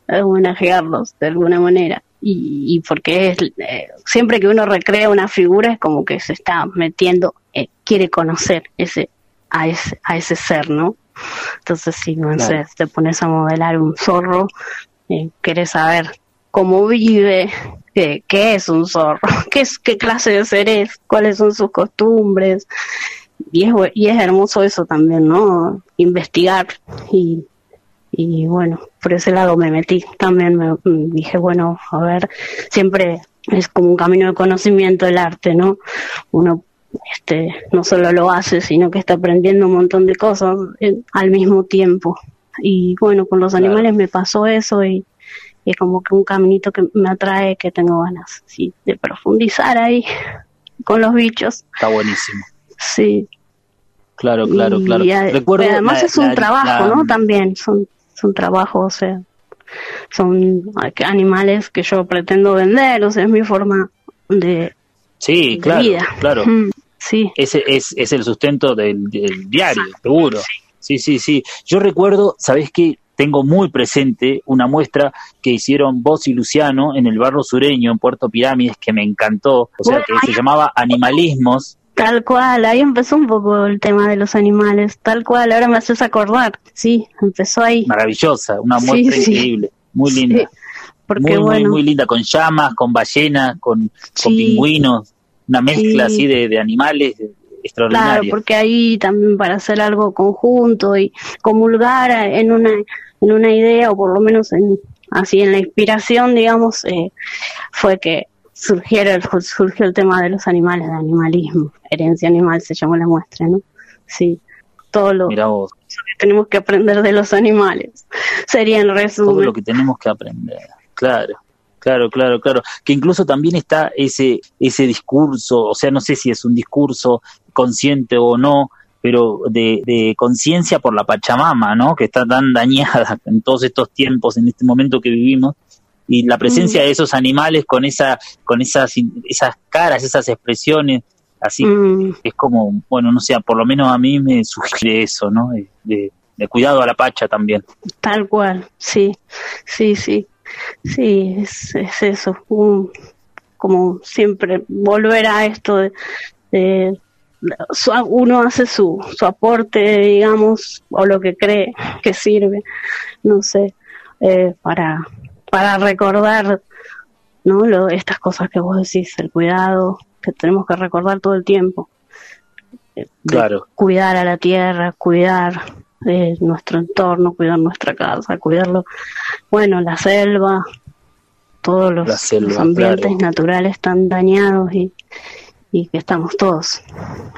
homenajearlos de alguna manera. Y, y porque es, eh, siempre que uno recrea una figura es como que se está metiendo, eh, quiere conocer ese a ese, a ese ser, ¿no? Entonces, si no sé, te pones a modelar un zorro, eh, querés saber cómo vive, qué, qué es un zorro, qué, es, qué clase de ser es, cuáles son sus costumbres. Y es, y es hermoso eso también, ¿no? Investigar y, y bueno, por ese lado me metí. También me dije, bueno, a ver, siempre es como un camino de conocimiento el arte, ¿no? Uno este no solo lo hace, sino que está aprendiendo un montón de cosas eh, al mismo tiempo. Y bueno, con los animales me pasó eso y, es como que un caminito que me atrae, que tengo ganas sí, de profundizar ahí con los bichos. Está buenísimo. Sí. Claro, claro, claro. Recuerdo además es un trabajo, ¿no? También son, son trabajos, o sea, son animales que yo pretendo vender, o sea, es mi forma de, sí, claro, vida. Claro, sí. Ese es, es el sustento del, diario, seguro. Sí, sí, sí. Yo recuerdo, ¿sabés qué? Tengo muy presente una muestra que hicieron vos y Luciano en el barro sureño, en Puerto Pirámides, que me encantó, o sea, que se llamaba Animalismos. Tal cual, ahí empezó un poco el tema de los animales, tal cual, ahora me haces acordar, sí, empezó ahí. Maravillosa, una muestra increíble, muy linda. porque, muy, muy, muy linda, con llamas, con ballenas, con, con pingüinos, una mezcla así de, de animales, Claro, porque ahí también para hacer algo conjunto y comulgar en una, en una idea, o por lo menos en, así en la inspiración, digamos, eh, fue que surgiera el, surgió el tema de los animales, de animalismo, herencia animal se llamó la muestra, ¿no? Sí, todo lo, que tenemos que aprender de los animales, sería en resumen. Todo lo que tenemos que aprender, claro. Claro, claro, claro. Que incluso también está ese, ese discurso, o sea, no sé si es un discurso consciente o no, pero de, de conciencia por la Pachamama, ¿no? Que está tan dañada en todos estos tiempos, en este momento que vivimos, y la presencia mm. de esos animales con esa, con esas, esas caras, esas expresiones, así mm. es como, bueno, no sé, por lo menos a mí me sugiere eso, ¿no? De, de, cuidado a la Pacha también. Tal cual, sí, sí, sí, sí, es, es eso, como siempre volver a esto de uno hace su, su aporte, digamos, o lo que cree que sirve, no sé, eh, para, para recordar ¿no? Lo, estas cosas que vos decís, el cuidado, que tenemos que recordar todo el tiempo. Eh, claro. Cuidar a la tierra, cuidar de nuestro entorno, cuidar nuestra casa, cuidarlo, bueno, la selva, todos los, ambientes naturales están dañados y, y que estamos todos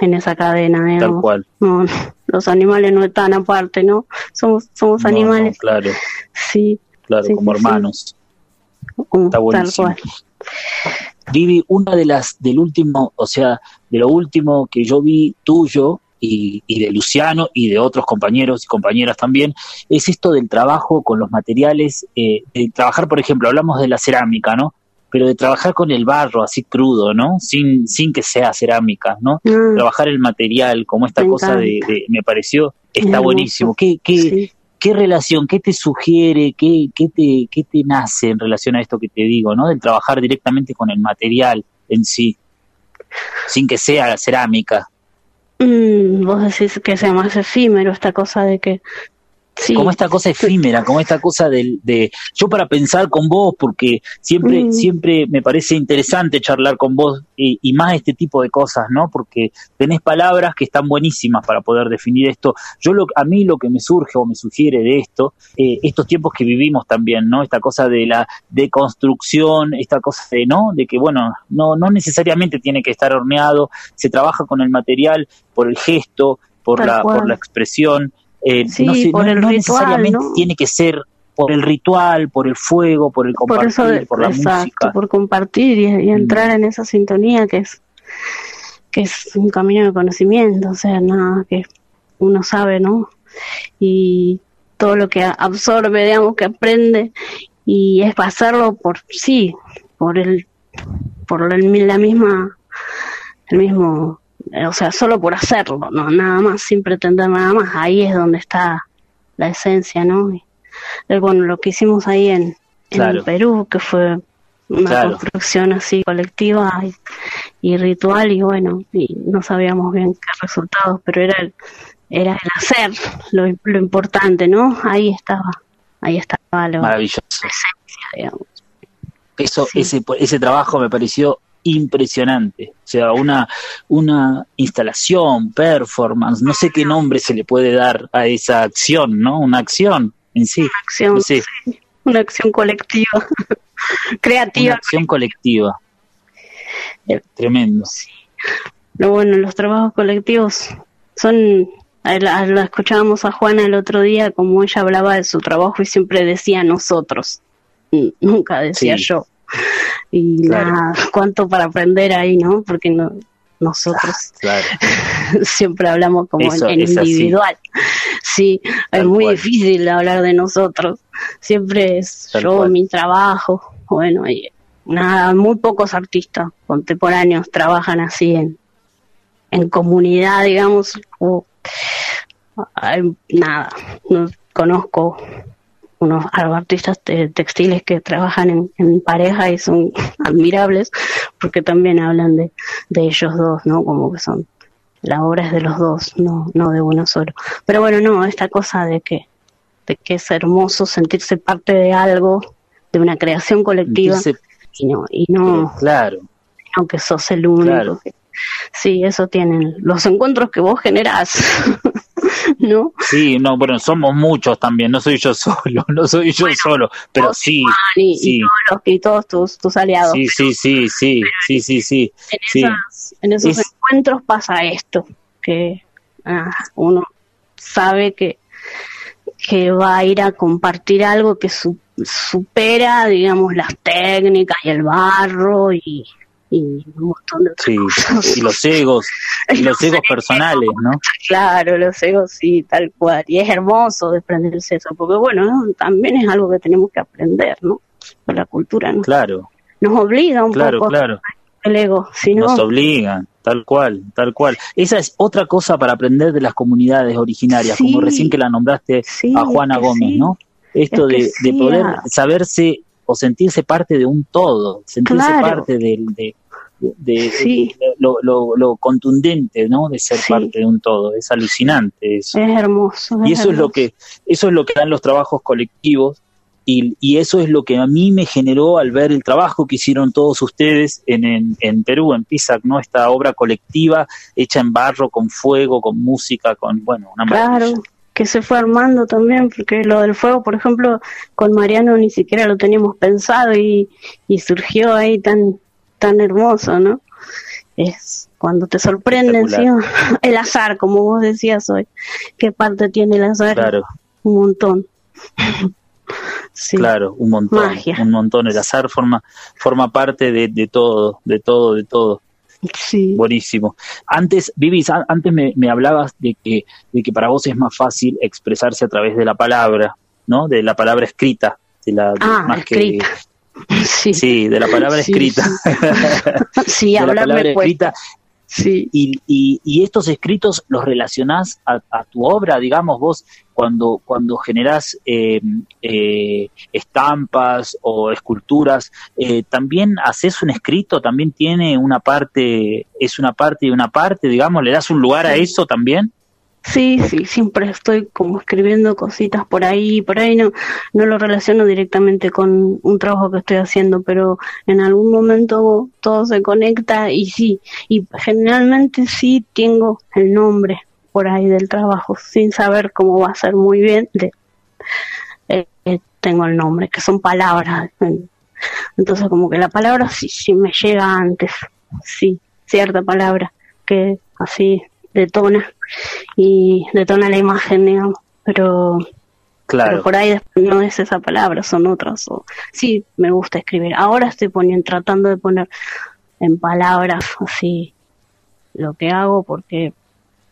en esa cadena, digamos. Tal cual. los animales no están aparte, ¿no? Somos, somos animales. claro. Sí. Claro, como hermanos. Está buenísimo. Tal cual. Vivi, una de las del último, o sea, de lo último que yo vi tuyo y, y, de Luciano y de otros compañeros y compañeras también, es esto del trabajo con los materiales, eh, de trabajar, por ejemplo, hablamos de la cerámica, ¿no? Pero de trabajar con el barro así crudo, ¿no? Sin, sin que sea cerámica, ¿no? Mm. Trabajar el material, como esta cosa de, me pareció, está buenísimo. ¿Qué, qué, qué relación, qué te sugiere, qué, qué, te, qué te nace en relación a esto que te digo, ¿no? Del trabajar directamente con el material en sí, sin que sea cerámica. Mm, vos decís que sea más efímero esta cosa de que como esta cosa efímera, como esta cosa de, de, yo para pensar con vos, porque siempre, mm. siempre me parece interesante charlar con vos y, y, más este tipo de cosas, ¿no? Porque tenés palabras que están buenísimas para poder definir esto. Yo lo, a mí lo que me surge o me sugiere de esto, eh, estos tiempos que vivimos también, ¿no? Esta cosa de la deconstrucción, esta cosa de, ¿no? De que, bueno, no, no necesariamente tiene que estar horneado, se trabaja con el material por el gesto, por, la, por la expresión. Eh, no, por el necesariamente tiene que ser por el ritual, por el fuego, por el compartir, por, la música. Por compartir y, entrar en esa sintonía que es que es un camino de conocimiento, o sea, nada que uno sabe, ¿no? Y todo lo que absorbe, digamos, que aprende y es pasarlo por sí, por el por el, la misma el mismo o sea, solo por hacerlo, no nada más, sin pretender nada más, ahí es donde está la esencia, ¿no? bueno, lo que hicimos ahí en, en Perú, que fue una construcción así colectiva y, ritual, y bueno, y no sabíamos bien qué resultados, pero era el, era el hacer lo, lo importante, ¿no? Ahí estaba, ahí estaba lo, Maravilloso. la esencia, digamos. Eso, ese, ese trabajo me pareció impresionante. O sea, una, una instalación, performance, no sé qué nombre se le puede dar a esa acción, ¿no? Una acción en sí. Una acción, sí. Una acción colectiva, creativa. Una acción colectiva. Tremendo. Lo bueno, los trabajos colectivos son la, escuchábamos a Juana el otro día como ella hablaba de su trabajo y siempre decía nosotros, nunca decía yo y nada, cuánto para aprender ahí, ¿no? Porque no, nosotros siempre hablamos como en, individual. Sí, es muy difícil hablar de nosotros. Siempre es yo, mi trabajo. Bueno, y nada, muy pocos artistas contemporáneos trabajan así en, en comunidad, digamos. O, nada, no conozco unos artistas textiles que trabajan en, pareja y son admirables porque también hablan de, de ellos dos, ¿no? Como que son, la obra es de los dos, no, no de uno solo. Pero bueno, no, esta cosa de que, de que es hermoso sentirse parte de algo, de una creación colectiva y no, y no, claro. aunque sos el único sí, eso tienen los encuentros que vos generás. ¿no? Sí, no, bueno, somos muchos también, no soy yo solo, no soy yo solo, pero sí, y, Todos y, todos tus, tus aliados. Sí, sí, sí, sí, sí, sí, sí. En, esos encuentros pasa esto, que ah, uno sabe que, que va a ir a compartir algo que supera, digamos, las técnicas y el barro y, y un montón de sí, Y los egos, y los egos personales, ¿no? Claro, los egos, sí, tal cual. Y es hermoso desprenderse eso, porque bueno, también es algo que tenemos que aprender, ¿no? Por la cultura, ¿no? Claro. Nos obliga un claro, poco claro. el ego, si Nos obligan, tal cual, tal cual. Esa es otra cosa para aprender de las comunidades originarias, como recién que la nombraste a Juana Gómez, ¿no? Esto de, de poder saberse o sentirse parte de un todo, sentirse parte del, de, de, lo, lo, contundente no de ser parte de un todo. Es alucinante eso. Es hermoso y eso es lo que eso es lo que dan los trabajos colectivos y, y, eso es lo que a mí me generó al ver el trabajo que hicieron todos ustedes en, en, en Perú, en Pisac, ¿no? Esta obra colectiva hecha en barro, con fuego, con música, con, bueno, una Claro, que se fue armando también, porque lo del fuego, por ejemplo, con Mariano ni siquiera lo teníamos pensado y, y surgió ahí tan, tan hermoso, ¿no? Es cuando te sorprenden, ¿sí? el azar, como vos decías hoy. ¿Qué parte tiene el azar? Claro. Un montón. sí. Claro, un montón. Un montón. El azar forma, forma parte de, de todo, de todo, de todo. Sí. Buenísimo. Antes, Vivis, antes me, me, hablabas de que, de que para vos es más fácil expresarse a través de la palabra, ¿no? De la palabra escrita. De la, ah, más escrita. Sí. de la palabra escrita. Sí, de la palabra escrita. Sí. Y, y, y, estos escritos los relacionás a, tu obra, digamos, vos cuando, cuando generás eh, eh, estampas o esculturas, eh, también haces un escrito, también tiene una parte, es una parte y una parte, digamos, le das un lugar a eso también. Sí, sí, siempre estoy como escribiendo cositas por ahí, por ahí no, no lo relaciono directamente con un trabajo que estoy haciendo, pero en algún momento todo se conecta y sí, y generalmente sí tengo el nombre por ahí del trabajo, sin saber cómo va a ser muy bien, de, eh, eh, tengo el nombre, que son palabras, entonces como que la palabra sí, sí me llega antes, sí, cierta palabra, que así detona y detona la imagen, digamos, pero, Claro, por ahí no es esa palabra, son otras. O, sí, me gusta escribir. Ahora estoy poniendo, tratando de poner en palabras así lo que hago porque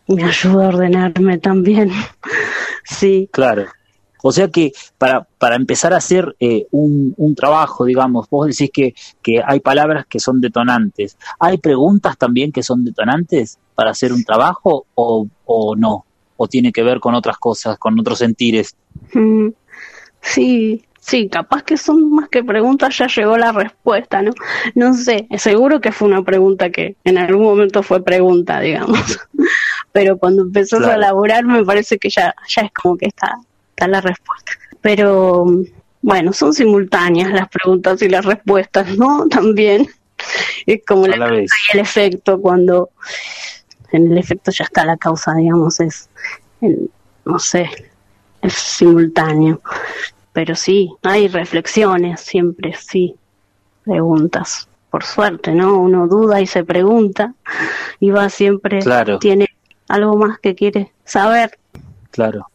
me ayuda a ordenarme también. sí, claro. O sea que para, para empezar a hacer eh, un, un trabajo, digamos, vos decís que, que hay palabras que son detonantes. ¿Hay preguntas también que son detonantes para hacer un trabajo o, o no? ¿O tiene que ver con otras cosas, con otros sentires? Mm, sí, sí, capaz que son más que preguntas, ya llegó la respuesta, ¿no? No sé, seguro que fue una pregunta que en algún momento fue pregunta, digamos. Pero cuando empezó a elaborar me parece que ya, ya es como que está, está la respuesta. Pero bueno, son simultáneas las preguntas y las respuestas, ¿no? También. Es como la la vez. y el efecto cuando en el efecto ya está la causa, digamos, es, el- no sé, es simultáneo. Pero sí, hay reflexiones siempre, sí, preguntas. Por suerte, ¿no? Uno duda y se pregunta y va siempre, Claro. tiene algo más que quiere saber. Claro,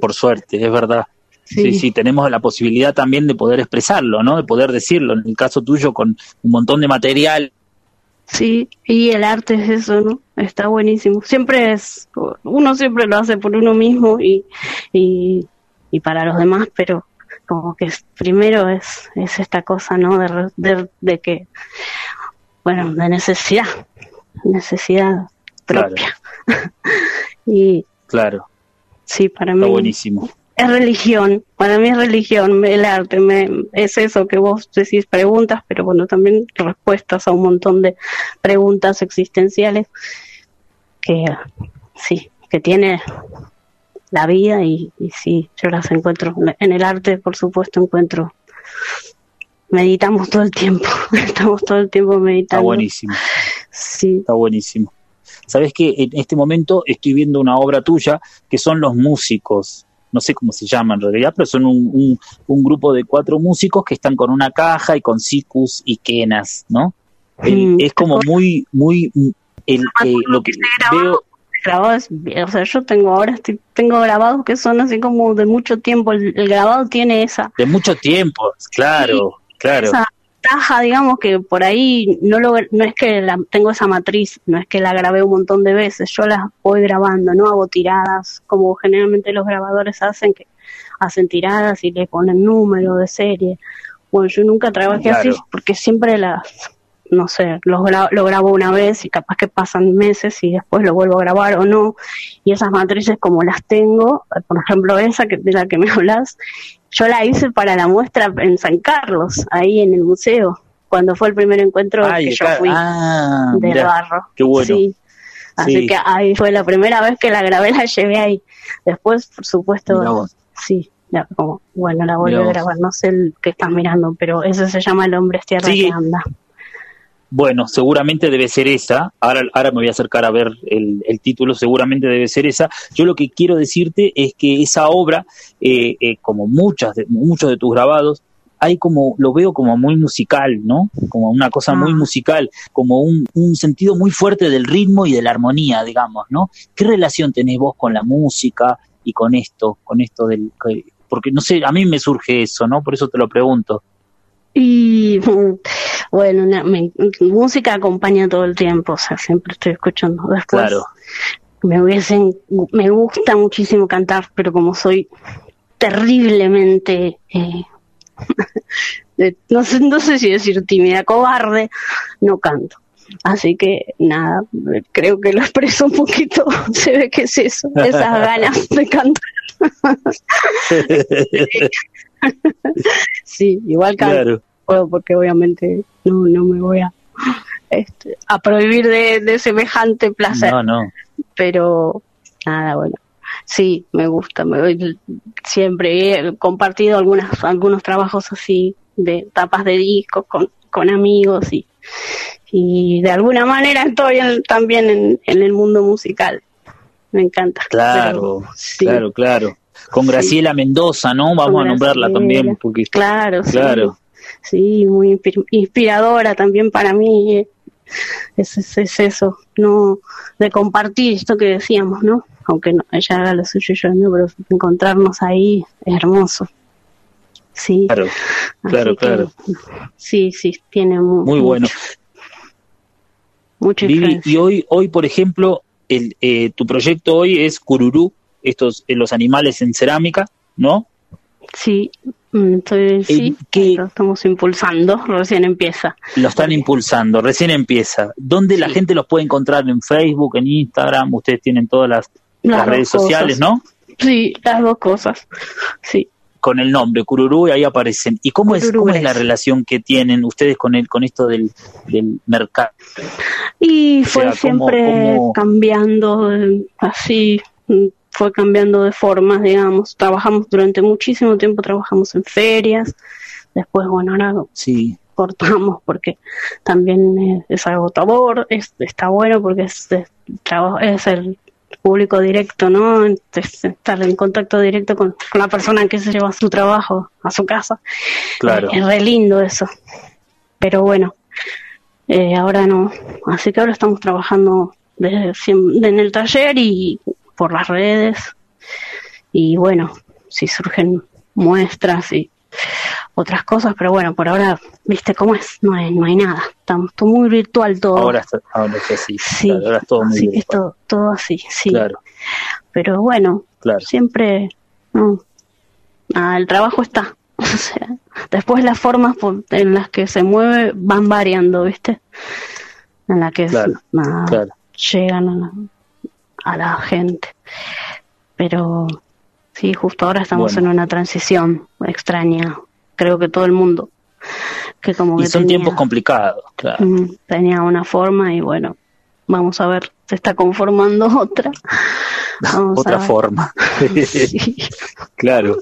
por suerte, es verdad. Sí. Sí. sí, tenemos la posibilidad también de poder expresarlo, ¿no? De poder decirlo. En el caso tuyo, con un montón de material. Sí, y el arte es eso, ¿no? Está buenísimo. Siempre es, uno siempre lo hace por uno mismo y, y, y para los demás, pero como que primero es, es esta cosa, ¿no? De, de, de que, bueno, de necesidad, necesidad Claro. propia. y Claro, sí, para está mí buenísimo. es religión, para mí es religión, el arte, me, es eso que vos decís preguntas, pero bueno, también respuestas a un montón de preguntas existenciales que sí, que tiene la vida y, y sí, yo las encuentro, en el arte por supuesto encuentro, meditamos todo el tiempo, estamos todo el tiempo Está meditando. buenísimo. Sí, Está buenísimo. Sabes que en este momento estoy viendo una obra tuya que son los músicos. No sé cómo se llaman en realidad, pero son un, un, un grupo de cuatro músicos que están con una caja y con sicus y quenas, ¿no? El- Mm, es como muy, muy, el, eh, lo que veo, grabado es, o sea, yo tengo ahora estoy, tengo grabados que son así como de mucho tiempo, el, el grabado tiene esa, de mucho tiempo, claro, claro, esa taja, digamos que por ahí no lo no es que la, tengo esa matriz, no es que la grabé un montón de veces, yo las voy grabando, no hago tiradas como generalmente los grabadores hacen que hacen tiradas y le ponen número de serie. Bueno, yo nunca trabajé así porque siempre las no sé, gra- lo grabo una vez y capaz que pasan meses y después lo vuelvo a grabar o no. Y esas matrices como las tengo, por ejemplo esa que, de la que me hablas, yo la hice para la muestra en San Carlos, ahí en el museo, cuando fue el primer encuentro Ay, que yo fui ah, de mirá, barro. qué bueno. Sí. Así Sí. que ahí fue la primera vez que la grabé, la llevé ahí. Después, por supuesto, sí, ya como, bueno, la volví a grabar, no sé el que estás mirando, pero ese se llama El hombre es tierra Sí. que anda. Bueno, seguramente debe ser esa. Ahora, ahora me voy a acercar a ver el, el título, seguramente debe ser esa. Yo lo que quiero decirte es que esa obra, eh, eh, como muchas de, muchos de tus grabados, hay como, lo veo como muy musical, ¿no? Como una cosa muy Ah. musical, como un, un sentido muy fuerte del ritmo y de la armonía, digamos, ¿no? ¿Qué relación tenés vos con la música y con esto, con esto del, que- porque no sé, a mí me surge eso, ¿no? Por eso te lo pregunto. Y bueno, na- me- música acompaña todo el tiempo, o sea, siempre estoy escuchando. Después Claro. me hubiesen, me gusta muchísimo cantar, pero como soy terriblemente, eh, de- no sé, no sé si decir tímida, cobarde, no canto. Así que nada, creo que lo expreso un poquito, se ve que es eso, esas ganas de cantar. Sí, igual canto Claro. puedo porque obviamente no, no me voy a, este, a prohibir de, de semejante placer, No, no. pero Nada, bueno. Sí, me gusta. Me, siempre he compartido algunas, algunos trabajos así de tapas de discos con, con amigos y, y de alguna manera estoy también en, en, el mundo musical. Me encanta. Claro, claro, claro. Con Graciela Mendoza, ¿no? Vamos a nombrarla también. Porque, claro, claro. Sí, muy inspiradora también para mí. Eh, es, es, eso, no de compartir esto que decíamos, ¿no? Aunque no, ella haga lo suyo y yo no, pero encontrarnos ahí es hermoso. Sí. Claro, claro, claro. Sí, sí, tiene muy bueno. Mucho y hoy, hoy, por ejemplo, el, eh, tu proyecto hoy es Cururú, estos eh, los animales en cerámica, ¿no? Sí, entonces mm, sí, lo estamos impulsando, recién empieza. Lo están impulsando, recién empieza. ¿Dónde la gente los puede encontrar? ¿En Facebook, en Instagram? Ustedes tienen todas las, las, redes sociales, ¿no? Sí, las dos cosas, sí con el nombre Cururú y ahí aparecen. ¿Y cómo es, cómo es la relación que tienen ustedes con el, con esto del, del mercado? Y fue siempre cambiando, eh, así, mm, fue cambiando de formas, digamos. Trabajamos durante muchísimo tiempo, trabajamos en ferias, después, bueno, ahora sí. cortamos porque también es, agotador, es, está bueno porque es, es, es el público directo, ¿no? estar en contacto directo con, la persona que se lleva a su trabajo, a su casa. Claro. Es, re lindo eso. Pero bueno, eh, ahora no. Así que ahora estamos trabajando desde, en el taller y por las redes. Y bueno, si surgen muestras y otras cosas, pero bueno, por ahora, viste cómo es, no hay, no hay nada, estamos todo muy virtual todo. Ahora, está, ahora es así, sí, ahora es todo muy sí, es todo, así, sí. Claro. Pero bueno, claro. siempre, no, ah, el trabajo está, o sea, después las formas en las que se mueve van variando, viste, en las que llegan a la, a la gente, pero sí, justo ahora estamos en una transición extraña creo que todo el mundo. Que como y son tiempos complicados, claro. Tenía una forma y bueno, vamos a ver, se está conformando otra. otra forma. Claro.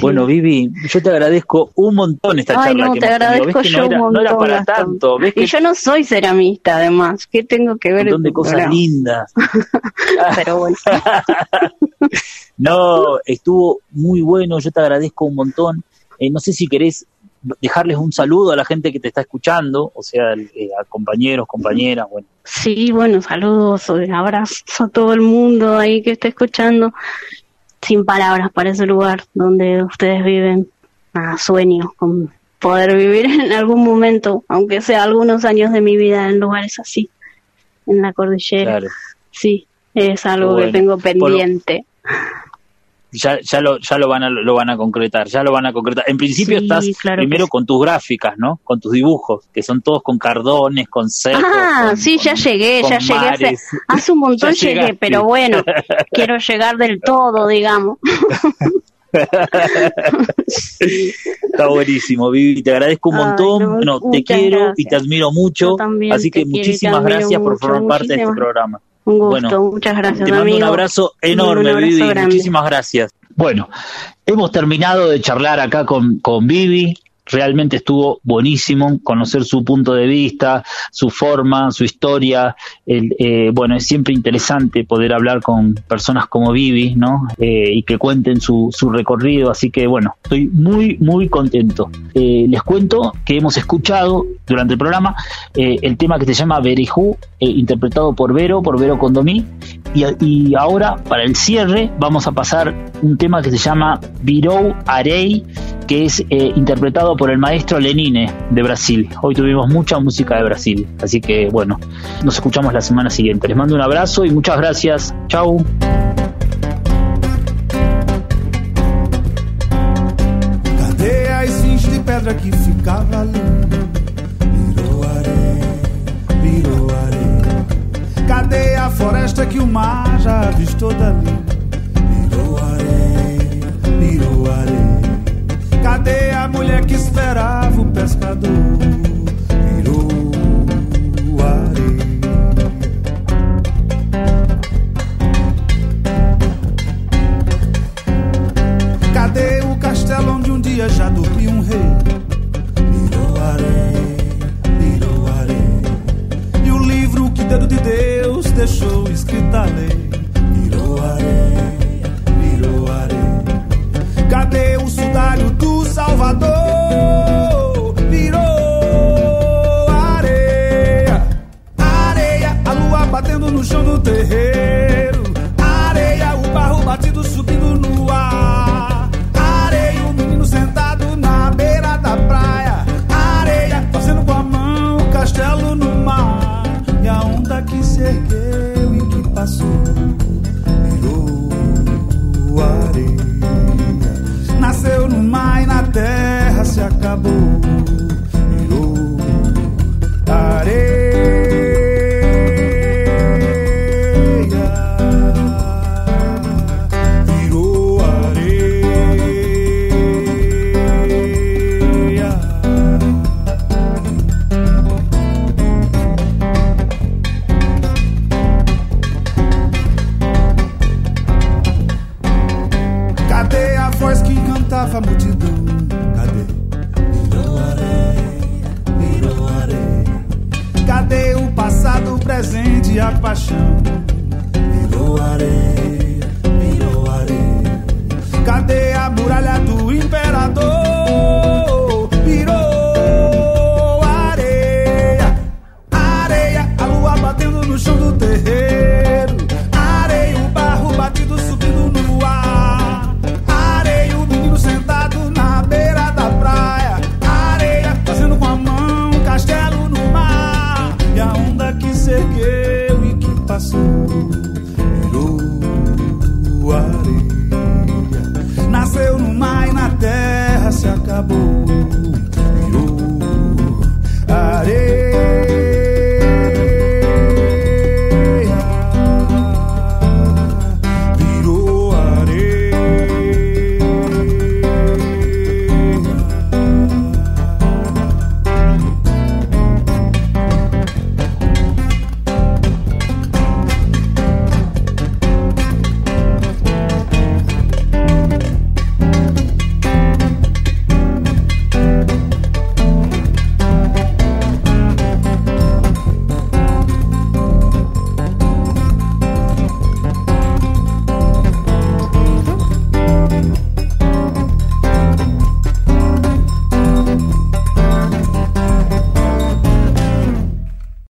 Bueno, Vivi, yo te agradezco un montón esta charla. No, te agradezco yo un montón. No era para tanto. ¿Ves y yo no soy ceramista, además. ¿Qué tengo que ver? Un montón de cosas lindas. Pero bueno. no, estuvo muy bueno. Yo te agradezco un montón. Eh, no sé si querés dejarles un saludo a la gente que te está escuchando, o sea, eh, a compañeros, compañeras, bueno. Sí, bueno, saludos, abrazos a todo el mundo ahí que está escuchando, sin palabras para ese lugar donde ustedes viven, a sueño con poder vivir en algún momento, aunque sea algunos años de mi vida en lugares así, en la cordillera. Sí, es algo que tengo pendiente ya, ya, lo, ya lo, van a, lo van a concretar, ya lo van a concretar. En principio estás primero con tus gráficas, ¿no? Con tus dibujos, que son todos con cardones, con cerros. Ah, sí, ya llegué, ya llegué. Hace, un montón llegué, pero bueno, quiero llegar del todo, digamos. Está buenísimo, Vivi. Te agradezco un montón. no, te quiero y te admiro mucho. Así que muchísimas gracias por formar parte de este programa. Un gusto, muchas gracias. Te mando un abrazo enorme, Vivi. Muchísimas gracias. Bueno, hemos terminado de charlar acá con, con Vivi realmente estuvo buenísimo conocer su punto de vista, su forma, su historia. Eh, bueno, es siempre interesante poder hablar con personas como Vivi, ¿no? Eh, y que cuenten su, su, recorrido. Así que, bueno, estoy muy, muy contento. Eh, les cuento que hemos escuchado durante el programa el tema que se llama Berejú, interpretado por Vero, por Vero Condomí. Y, ahora, para el cierre, vamos a pasar un tema que se llama Virou Arei, que es interpretado por el maestro Lenine de Brasil. Hoy tuvimos mucha música de Brasil, así que bueno, nos escuchamos la semana siguiente. Les mando un abrazo y muchas gracias. Chau.